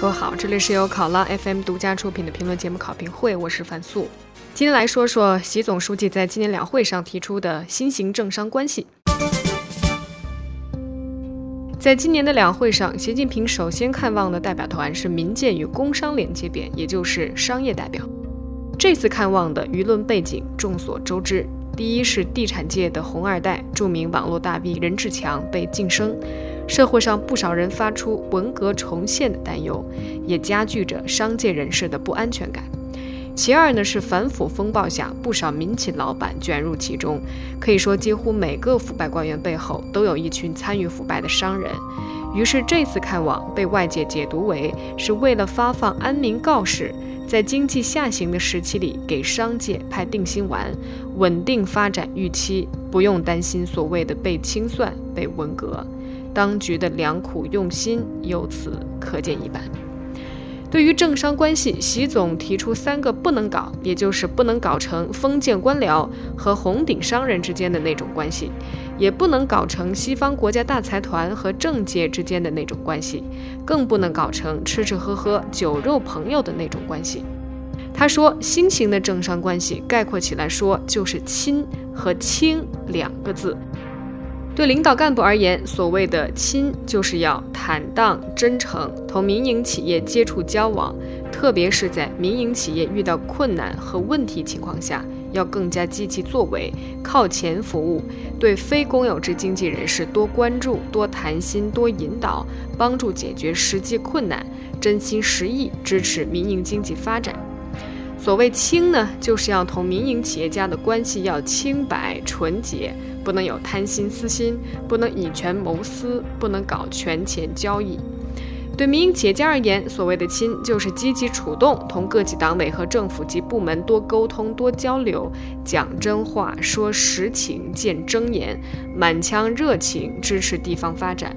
各位好，这里是由考拉 FM 独家出品的评论节目《考评会》，我是樊素。今天来说说习总书记在今年两会上提出的新型政商关系。在今年的两会上，习近平首先看望的代表团是民建与工商联接点，也就是商业代表。这次看望的舆论背景众所周知，第一是地产界的红二代、著名网络大 V 任志强被晋升。社会上不少人发出文革重现的担忧，也加剧着商界人士的不安全感。其二呢，是反腐风暴下，不少民企老板卷入其中，可以说几乎每个腐败官员背后都有一群参与腐败的商人。于是这次看望被外界解读为是为了发放安民告示，在经济下行的时期里给商界派定心丸，稳定发展预期，不用担心所谓的被清算、被文革。当局的良苦用心由此可见一斑。对于政商关系，习总提出三个不能搞，也就是不能搞成封建官僚和红顶商人之间的那种关系，也不能搞成西方国家大财团和政界之间的那种关系，更不能搞成吃吃喝喝酒肉朋友的那种关系。他说，新型的政商关系概括起来说，就是“亲”和“清”两个字。对领导干部而言，所谓的亲，就是要坦荡真诚，同民营企业接触交往，特别是在民营企业遇到困难和问题情况下，要更加积极作为，靠前服务，对非公有制经济人士多关注、多谈心、多引导，帮助解决实际困难，真心实意支持民营经济发展。所谓清呢，就是要同民营企业家的关系要清白纯洁。不能有贪心私心，不能以权谋私，不能搞权钱交易。对民营企业家而言，所谓的亲，就是积极主动同各级党委和政府及部门多沟通、多交流，讲真话、说实情、见真言，满腔热情支持地方发展。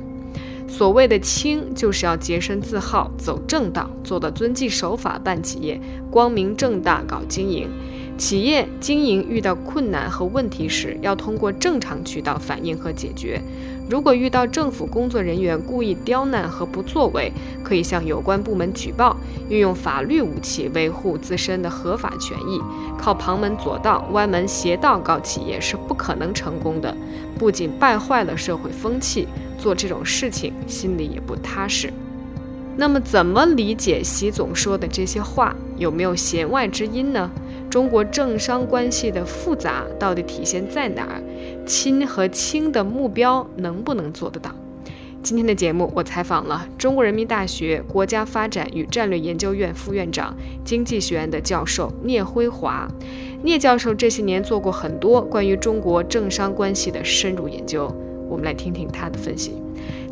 所谓的清，就是要洁身自好，走正道，做到遵纪守法办企业，光明正大搞经营。企业经营遇到困难和问题时，要通过正常渠道反映和解决。如果遇到政府工作人员故意刁难和不作为，可以向有关部门举报，运用法律武器维护自身的合法权益。靠旁门左道、歪门邪道搞企业是不可能成功的，不仅败坏了社会风气，做这种事情心里也不踏实。那么，怎么理解习总说的这些话？有没有弦外之音呢？中国政商关系的复杂到底体现在哪儿？亲和清的目标能不能做得到？今天的节目，我采访了中国人民大学国家发展与战略研究院副院长、经济学院的教授聂辉华。聂教授这些年做过很多关于中国政商关系的深入研究，我们来听听他的分析。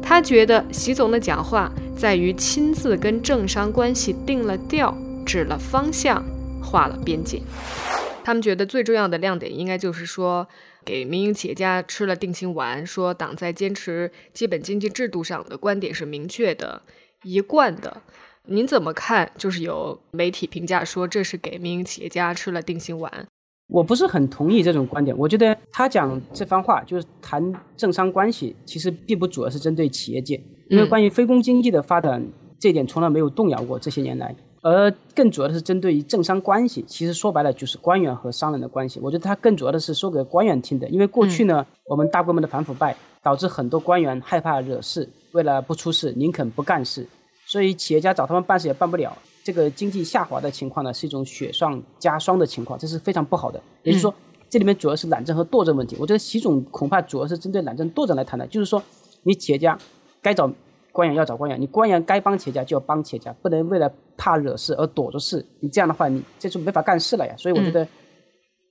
他觉得习总的讲话在于亲自跟政商关系定了调，指了方向。划了边界，他们觉得最重要的亮点应该就是说，给民营企业家吃了定心丸，说党在坚持基本经济制度上的观点是明确的、一贯的。您怎么看？就是有媒体评价说这是给民营企业家吃了定心丸，我不是很同意这种观点。我觉得他讲这番话就是谈政商关系，其实并不主要是针对企业界，因为关于非公经济的发展，这点从来没有动摇过。这些年来。而更主要的是针对于政商关系，其实说白了就是官员和商人的关系。我觉得他更主要的是说给官员听的，因为过去呢，我们大规模的反腐败导致很多官员害怕惹事，为了不出事，宁肯不干事，所以企业家找他们办事也办不了。这个经济下滑的情况呢，是一种雪上加霜的情况，这是非常不好的。也就是说，这里面主要是懒政和惰政问题。我觉得习总恐怕主要是针对懒政惰政来谈的，就是说，你企业家该找。官员要找官员，你官员该帮企业家就要帮企业家，不能为了怕惹事而躲着事。你这样的话，你这就没法干事了呀。所以我觉得，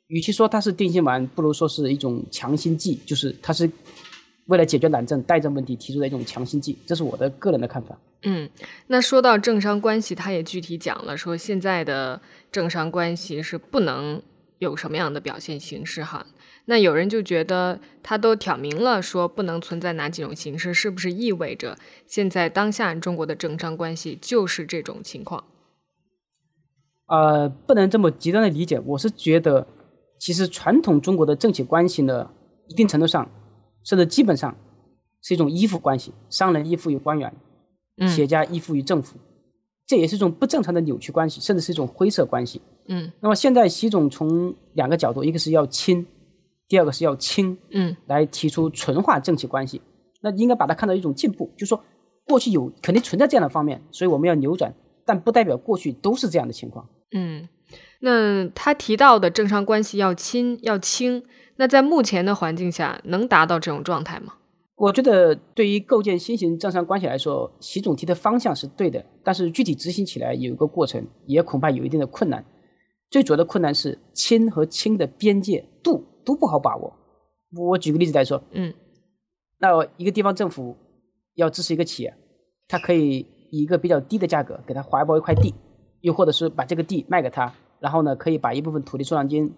与其说它是定心丸，不如说是一种强心剂，就是它是为了解决懒政怠政问题提出的一种强心剂。这是我的个人的看法。嗯，那说到政商关系，他也具体讲了，说现在的政商关系是不能有什么样的表现形式哈。那有人就觉得他都挑明了说不能存在哪几种形式，是不是意味着现在当下中国的政商关系就是这种情况？呃，不能这么极端的理解。我是觉得，其实传统中国的政企关系呢，一定程度上，甚至基本上是一种依附关系，商人依附于官员，企业家依附于政府。这也是一种不正常的扭曲关系，甚至是一种灰色关系。嗯那么现在习总从两个角度，一个是要亲，第二个是要清，嗯来提出纯化政企关系。那应该把它看到一种进步，就是说过去有肯定存在这样的方面，所以我们要扭转，但不代表过去都是这样的情况。嗯。那他提到的政商关系要亲要清，那在目前的环境下，能达到这种状态吗？我觉得对于构建新型政商关系来说，习总提的方向是对的，但是具体执行起来有一个过程，也恐怕有一定的困难。最主要的困难是亲和亲的边界度都不好把握。我举个例子来说，嗯那一个地方政府要支持一个企业，它可以以一个比较低的价格给他划拨一块地，又或者是把这个地卖给他，然后呢，可以把一部分土地出让金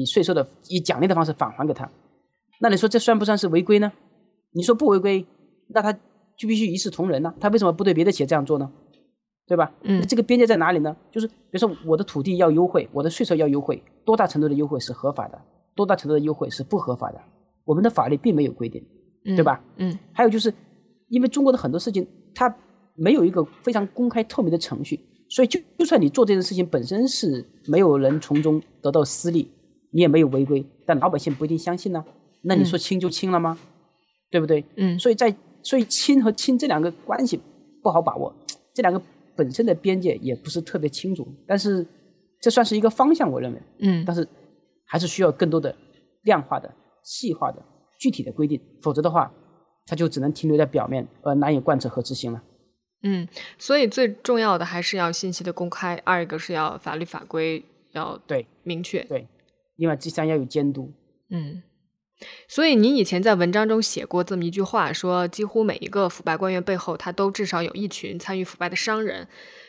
以税收的以奖励的方式返还给他。那你说这算不算是违规呢？你说不违规，那他就必须一视同仁呢、他为什么不对别的企业这样做呢？对吧？嗯这个边界在哪里呢？就是比如说我的土地要优惠，我的税收要优惠，多大程度的优惠是合法的，多大程度的优惠是不合法的？我们的法律并没有规定。嗯，对吧？嗯还有就是，因为中国的很多事情它没有一个非常公开透明的程序，所以就就算你做这件事情本身是没有人从中得到私利，你也没有违规，但老百姓不一定相信呢、那你说清就清了吗？对不对？嗯所以在所以清和清这两个关系不好把握，这两个本身的边界也不是特别清楚，但是这算是一个方向，我认为。嗯但是还是需要更多的量化的、细化的、具体的规定，否则的话，它就只能停留在表面，而难以贯彻和执行了。嗯，所以最重要的还是要信息的公开，二一个是要法律法规要对明确。对，另外第三要有监督。嗯，所以您以前在文章中写过这么一句话，说几乎每一个腐败官员背后，他都至少有一群参与腐败的商人。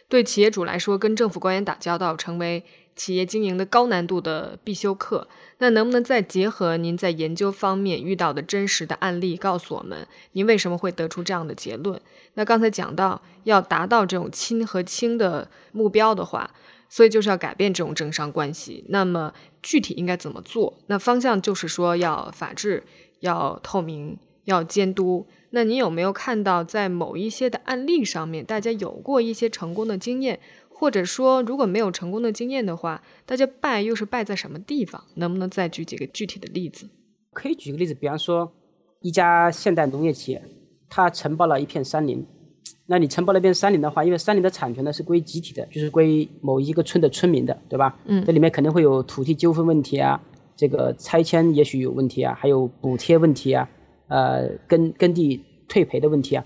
对企业主来说，跟政府官员打交道，成为企业经营的高难度的必修课。那能不能再结合您在研究方面遇到的真实的案例，告诉我们您为什么会得出这样的结论？那刚才讲到要达到这种亲和清的目标的话，所以就是要改变这种政商关系。那么具体应该怎么做？那方向就是说要法治，要透明，要监督。那你有没有看到在某一些的案例上面，大家有过一些成功的经验？或者说，如果没有成功的经验的话，大家败又是败在什么地方？能不能再举几个具体的例子？可以举个例子，比方说一家现代农业企业，它承包了一片山林。那你承包了一片山林的话，因为山林的产权呢是归集体的，就是归某一个村的村民的，对吧？嗯这里面肯定会有土地纠纷问题啊，这个拆迁也许有问题啊，还有补贴问题啊，呃，耕耕地退赔的问题啊。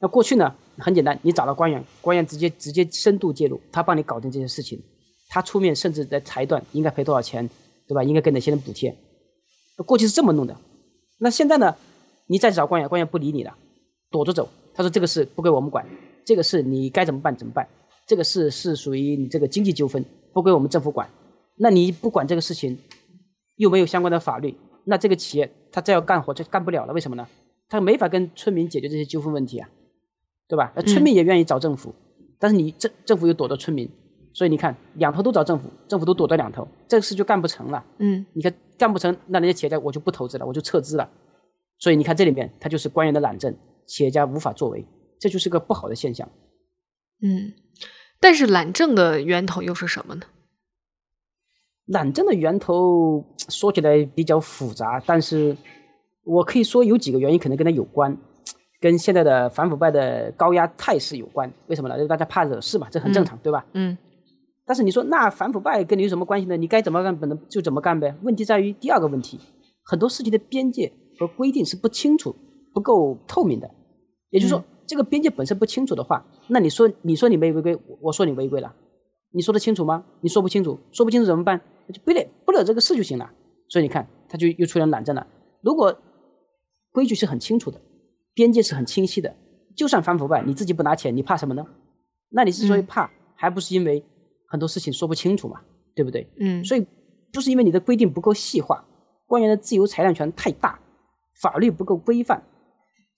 那过去呢，很简单，你找到官员，官员直接直接深度介入，他帮你搞定这些事情，他出面甚至在裁断应该赔多少钱，对吧？应该给哪些人补贴。过去是这么弄的，那现在呢？你再找官员，官员不理你了，躲着走。他说这个事不归我们管，这个事你该怎么办怎么办。这个事是属于你这个经济纠纷，不归我们政府管。那你不管这个事情，又没有相关的法律，那这个企业他再要干活就干不了了。为什么呢？他没法跟村民解决这些纠纷问题啊，对吧？那村民也愿意找政府，但是你政政府又躲着村民，所以你看两头都找政府，政府都躲着两头，这个事就干不成了。嗯你看干不成，那人家企业家我就不投资了，我就撤资了。所以你看这里面，它就是官员的懒政，企业家无法作为，这就是个不好的现象。嗯，但是懒政的源头又是什么呢？懒政的源头说起来比较复杂，但是我可以说有几个原因可能跟它有关，跟现在的反腐败的高压态势有关。为什么呢？因为大家怕惹事嘛，这很正常，对吧？嗯但是你说那反腐败跟你有什么关系呢？你该怎么干本能就怎么干呗。问题在于第二个问题，很多事情的边界和规定是不清楚、不够透明的。也就是说，这个边界本身不清楚的话，那你说你说你没违规，我我说你违规了，你说得清楚吗？你说不清楚，说不清楚怎么办？那就不得不了这个事就行了。所以你看，他就又出现懒政了。如果规矩是很清楚的，边界是很清晰的，就算反腐败，你自己不拿钱，你怕什么呢？那你之所以怕，还不是因为很多事情说不清楚嘛，对不对？嗯所以就是因为你的规定不够细化，官员的自由裁量权太大，法律不够规范，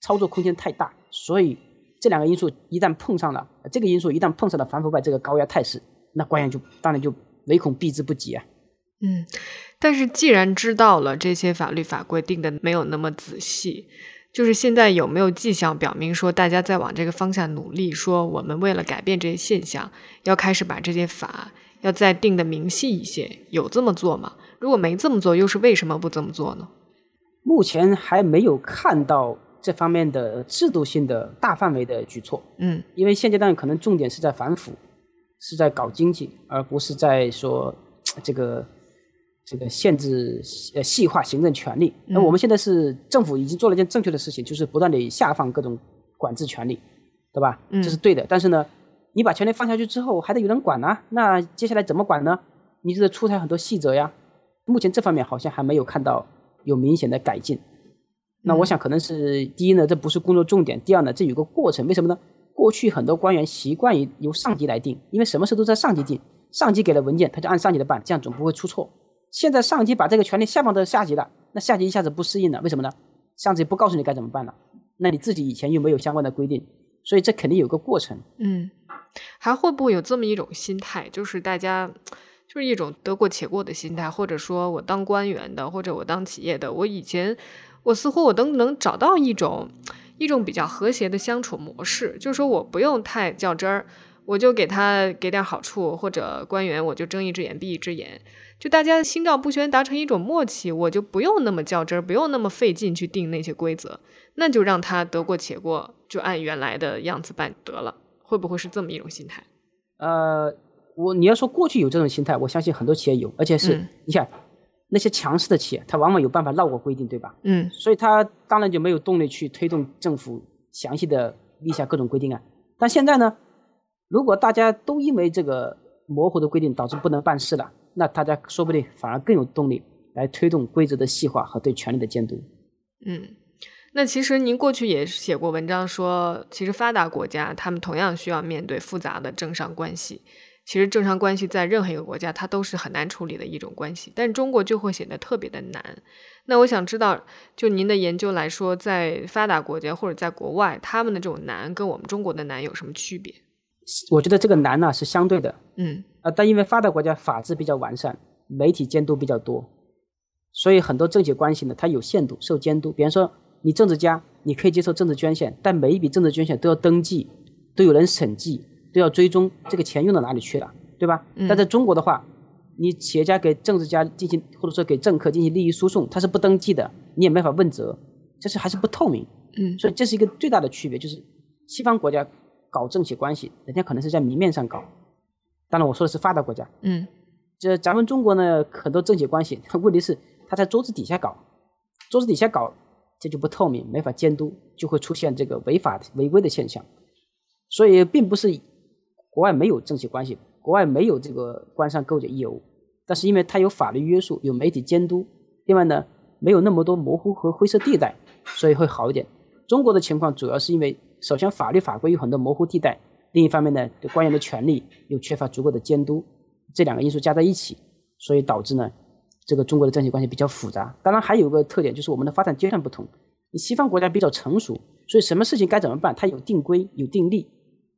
操作空间太大，所以这两个因素一旦碰上了，呃这个因素一旦碰上了反腐败这个高压态势，那官员就当然就唯恐避之不及啊。嗯，但是既然知道了这些法律法规定的没有那么仔细，就是现在有没有迹象表明说大家在往这个方向努力？说我们为了改变这些现象，要开始把这些法要再定的明细一些，有这么做吗？如果没这么做，又是为什么不这么做呢？目前还没有看到这方面的制度性的大范围的举措。嗯，因为现阶段可能重点是在反腐，是在搞经济，而不是在说 这个。这个限制呃细化行政权力，那我们现在是政府已经做了一件正确的事情，就是不断的下放各种管制权力，对吧？这是对的。但是呢，你把权力放下去之后，还得有人管呢。那接下来怎么管呢？你就得出台很多细则呀。目前这方面好像还没有看到有明显的改进。那我想可能是第一呢，这不是工作重点；第二呢，这有个过程。为什么呢？过去很多官员习惯于由上级来定，因为什么事都在上级定，上级给了文件，他就按上级的办，这样总不会出错。现在上级把这个权利下放到下级了，那下级一下子不适应了，为什么呢？上级不告诉你该怎么办了，那你自己以前又没有相关的规定，所以这肯定有个过程。嗯，还会不会有这么一种心态，就是大家就是一种得过且过的心态，或者说我当官员的，或者我当企业的，我以前我似乎我都能找到一种一种比较和谐的相处模式，就是说我不用太较真儿，我就给他给点好处，或者官员我就睁一只眼闭一只眼。就大家心照不宣，达成一种默契，我就不用那么较真儿，不用那么费劲去定那些规则，那就让他得过且过，就按原来的样子办得了。会不会是这么一种心态？呃，我你要说过去有这种心态，我相信很多企业有，而且是你想那些强势的企业，它往往有办法绕过规定，对吧？嗯，所以它当然就没有动力去推动政府详细的立下各种规定啊。但现在呢，如果大家都因为这个模糊的规定导致不能办事了。那大家说不定反而更有动力来推动规则的细化和对权力的监督。嗯，那其实您过去也写过文章说，其实发达国家他们同样需要面对复杂的政商关系。其实正常关系在任何一个国家它都是很难处理的一种关系，但中国就会显得特别的难。那我想知道，就您的研究来说，在发达国家或者在国外，他们的这种难跟我们中国的难有什么区别？我觉得这个难呢是相对的。嗯。啊，但因为发达国家法制比较完善，媒体监督比较多，所以很多政企关系呢，它有限度受监督。比方说，你政治家，你可以接受政治捐献，但每一笔政治捐献都要登记，都有人审计，都要追踪这个钱用到哪里去了，对吧？但在中国的话，你企业家给政治家进行，或者说给政客进行利益输送，他是不登记的，你也没法问责，这是还是不透明。嗯，所以这是一个最大的区别，就是西方国家搞政企关系，人家可能是在明面上搞。当然，我说的是发达国家。嗯，这咱们中国呢，很多政企关系，问题是他在桌子底下搞，桌子底下搞，这就不透明，没法监督，就会出现这个违法违规的现象。所以，并不是国外没有政企关系，国外没有这个官商勾结业务，但是因为它有法律约束，有媒体监督，另外呢，没有那么多模糊和灰色地带，所以会好一点。中国的情况主要是因为，首先法律法规有很多模糊地带。另一方面呢，对官员的权利又缺乏足够的监督，这两个因素加在一起，所以导致呢，这个中国的政企关系比较复杂。当然还有个特点，就是我们的发展阶段不同。你西方国家比较成熟，所以什么事情该怎么办，它有定规有定例。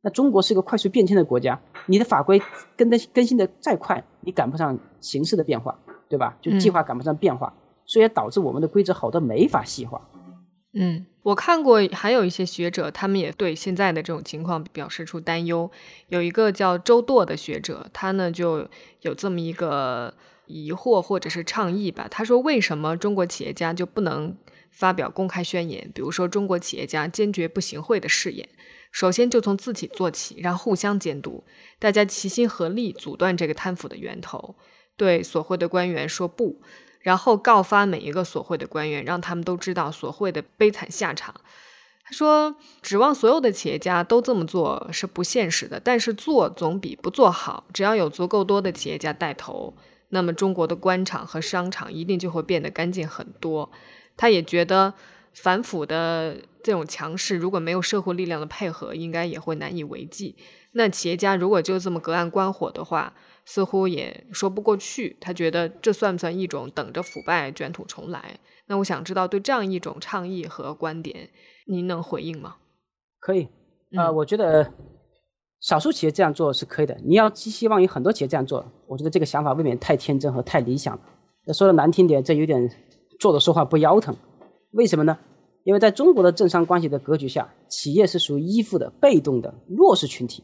那中国是一个快速变迁的国家，你的法规跟的更新的再快，你赶不上形势的变化，对吧？就计划赶不上变化，所以导致我们的规则好多没法细化。嗯，我看过，还有一些学者，他们也对现在的这种情况表示出担忧。有一个叫周舵的学者，他呢就有这么一个疑惑或者是倡议吧。他说，为什么中国企业家就不能发表公开宣言？比如说，中国企业家坚决不行贿的誓言，首先就从自己做起，让互相监督，大家齐心合力阻断这个贪腐的源头，对索贿的官员说不。然后告发每一个索贿的官员，让他们都知道索贿的悲惨下场。他说：“指望所有的企业家都这么做是不现实的，但是做总比不做好。只要有足够多的企业家带头，那么中国的官场和商场一定就会变得干净很多。”他也觉得反腐的这种强势，如果没有社会力量的配合，应该也会难以为继。那企业家如果就这么隔岸观火的话，似乎也说不过去，他觉得这算不算一种等着腐败卷土重来？那我想知道，对这样一种倡议和观点，您能回应吗？可以，呃，我觉得少数企业这样做是可以的。你要寄希望于很多企业这样做，我觉得这个想法未免太天真和太理想了。那说的难听点，这有点做的说话不腰疼。为什么呢？因为在中国的政商关系的格局下，企业是属于依附的、被动的弱势群体。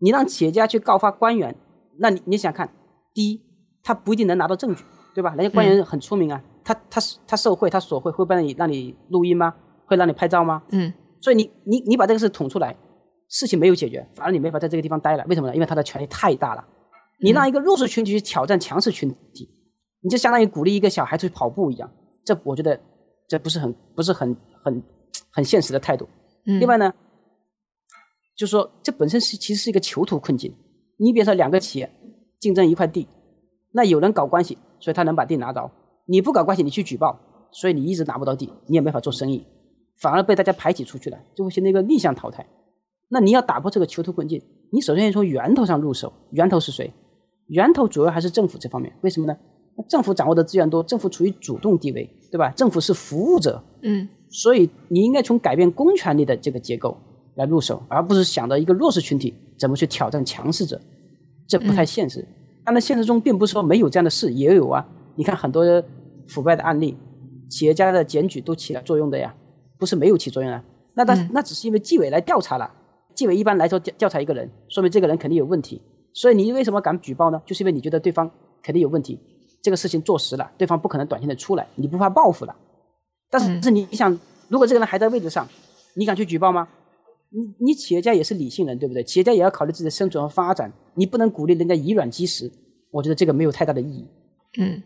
你让企业家去告发官员，那你你想看，第一，他不一定能拿到证据，对吧？人家官员很出名啊，他他他受贿，他索贿，会不让你让你录音吗？会让你拍照吗？嗯。所以你你你把这个事捅出来，事情没有解决，反而你没法在这个地方待了。为什么呢？因为他的权力太大了。你让一个弱势群体去挑战强势群体，你就相当于鼓励一个小孩去跑步一样。这我觉得这不是很不是很很很现实的态度。另外呢，就是说这本身是其实是一个囚徒困境。你比如说两个企业竞争一块地，那有人搞关系，所以他能把地拿着；你不搞关系，你去举报，所以你一直拿不到地，你也没法做生意。反而被大家排挤出去了，就会形成一个逆向淘汰。那你要打破这个囚徒困境，你首先要从源头上入手。源头是谁？源头主要还是政府这方面。为什么呢？政府掌握的资源多，政府处于主动地位，对吧？政府是服务者，嗯，所以你应该从改变公权力的这个结构来入手，而不是想到一个弱势群体怎么去挑战强势者，这不太现实。但在现实中，并不是说没有这样的事，也有啊。你看很多腐败的案例，企业家的检举都起了作用的呀。不是没有起作用啊，那他那只是因为纪委来调查了，纪委一般来说调调查一个人，说明这个人肯定有问题，所以你为什么敢举报呢？就是因为你觉得对方肯定有问题，这个事情坐实了，对方不可能短信的出来，你不怕报复了。但是是你想，如果这个人还在位置上，你敢去举报吗？你你企业家也是理性人，对不对？企业家也要考虑自己的生存和发展，你不能鼓励人家以卵击石，我觉得这个没有太大的意义。嗯。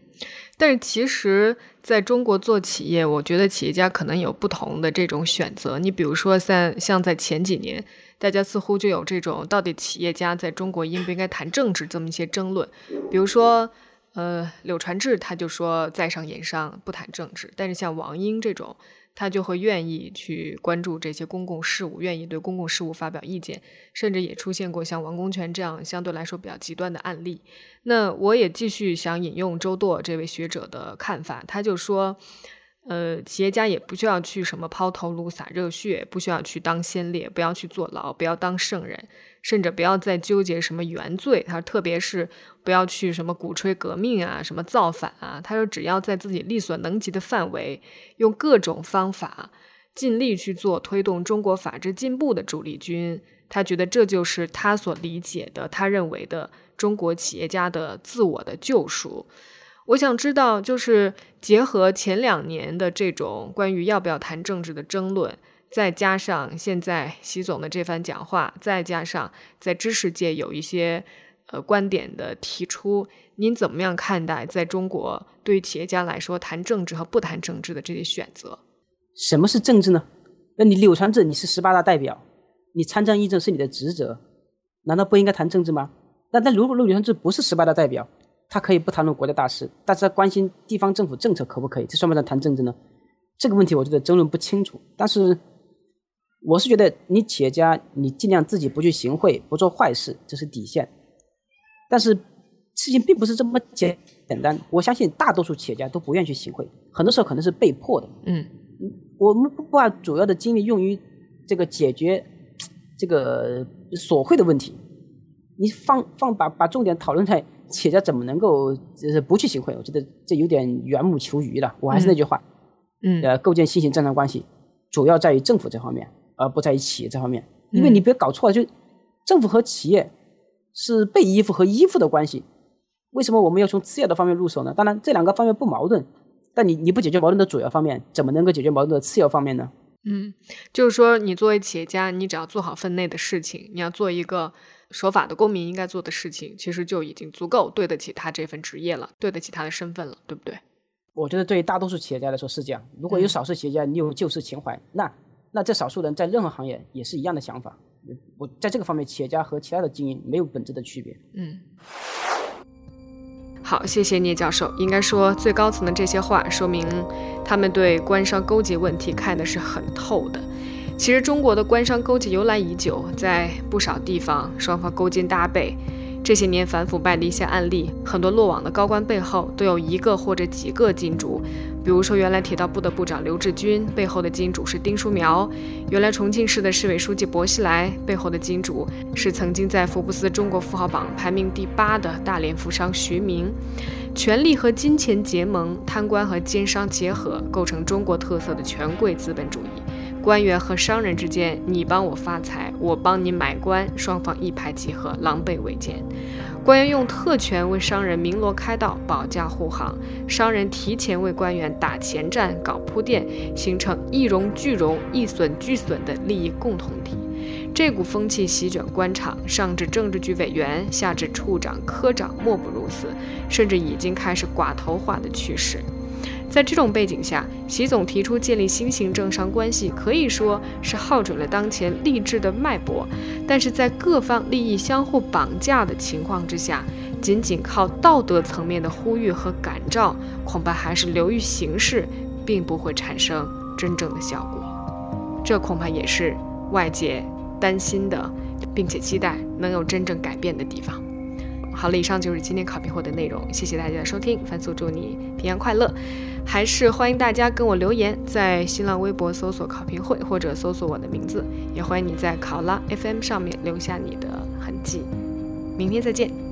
但是其实，在中国做企业，我觉得企业家可能有不同的这种选择。你比如说，像像在前几年，大家似乎就有这种到底企业家在中国应不应该谈政治这么一些争论。比如说，呃，柳传志他就说在商言商，不谈政治。但是像王英这种。他就会愿意去关注这些公共事务，愿意对公共事务发表意见，甚至也出现过像王功权这样相对来说比较极端的案例。那我也继续想引用周舵这位学者的看法，他就说，呃，企业家也不需要去什么抛头颅洒热血，不需要去当先烈，不要去坐牢，不要当圣人。甚至不要再纠结什么原罪，他说，特别是不要去什么鼓吹革命啊，什么造反啊。他说，只要在自己力所能及的范围，用各种方法尽力去做推动中国法治进步的主力军。他觉得这就是他所理解的，他认为的中国企业家的自我的救赎。我想知道，就是结合前两年的这种关于要不要谈政治的争论。再加上现在习总的这番讲话，再加上在知识界有一些呃观点的提出，您怎么样看待在中国对企业家来说谈政治和不谈政治的这些选择？什么是政治呢？那你柳传志你是十八大代表，你参政议政是你的职责，难道不应该谈政治吗？那那如果柳传志不是十八大代表，他可以不谈论国家大事，但是他关心地方政府政策可不可以？这算不算谈政治呢？这个问题我觉得争论不清楚，但是。我是觉得，你企业家，你尽量自己不去行贿，不做坏事，这是底线。但是事情并不是这么简简单。我相信大多数企业家都不愿意去行贿，很多时候可能是被迫的。嗯，我们不把主要的精力用于这个解决这个索贿的问题，你放放把把重点讨论在企业家怎么能够就是不去行贿，我觉得这有点缘木求鱼了。我还是那句话，嗯，呃，构建新型正常关系，主要在于政府这方面。而不在于企业这方面，因为你别搞错了，就政府和企业是被依附和依附的关系。为什么我们要从次要的方面入手呢？当然，这两个方面不矛盾，但你你不解决矛盾的主要方面，怎么能够解决矛盾的次要方面呢？嗯，就是说，你作为企业家，你只要做好分内的事情，你要做一个守法的公民应该做的事情，其实就已经足够对得起他这份职业了，对得起他的身份了，对不对？我觉得对于大多数企业家来说是这样。如果有少数企业家你有救世情怀，那。那这少数人在任何行业也是一样的想法，我在这个方面，企业家和其他的精英没有本质的区别。嗯，好，谢谢聂教授。应该说，最高层的这些话，说明他们对官商勾结问题看的是很透的。其实，中国的官商勾结由来已久，在不少地方，双方勾肩搭背。这些年反腐败的一些案例，很多落网的高官背后都有一个或者几个金主。比如说，原来铁道部的部长刘志军背后的金主是丁书苗；原来重庆市的市委书记薄熙来背后的金主是曾经在福布斯中国富豪榜排名第八的大连富商徐明。权力和金钱结盟，贪官和奸商结合，构成中国特色的权贵资本主义。官员和商人之间，你帮我发财，我帮你买官，双方一拍即合，狼狈为奸。官员用特权为商人鸣锣开道，保驾护航；商人提前为官员打前站，搞铺垫，形成一荣俱荣、一损俱损的利益共同体。这股风气席卷官场，上至政治局委员，下至处长、科长，莫不如此，甚至已经开始寡头化的趋势。在这种背景下，习总提出建立新型政商关系，可以说是号准了当前励志的脉搏。但是在各方利益相互绑架的情况之下，仅仅靠道德层面的呼吁和感召，恐怕还是流于形式，并不会产生真正的效果。这恐怕也是外界担心的，并且期待能有真正改变的地方。好了，以上就是今天考评会的内容，谢谢大家的收听，凡素祝你平安快乐。还是欢迎大家跟我留言，在新浪微博搜索考评会或者搜索我的名字，也欢迎你在考拉 FM 上面留下你的痕迹。明天再见。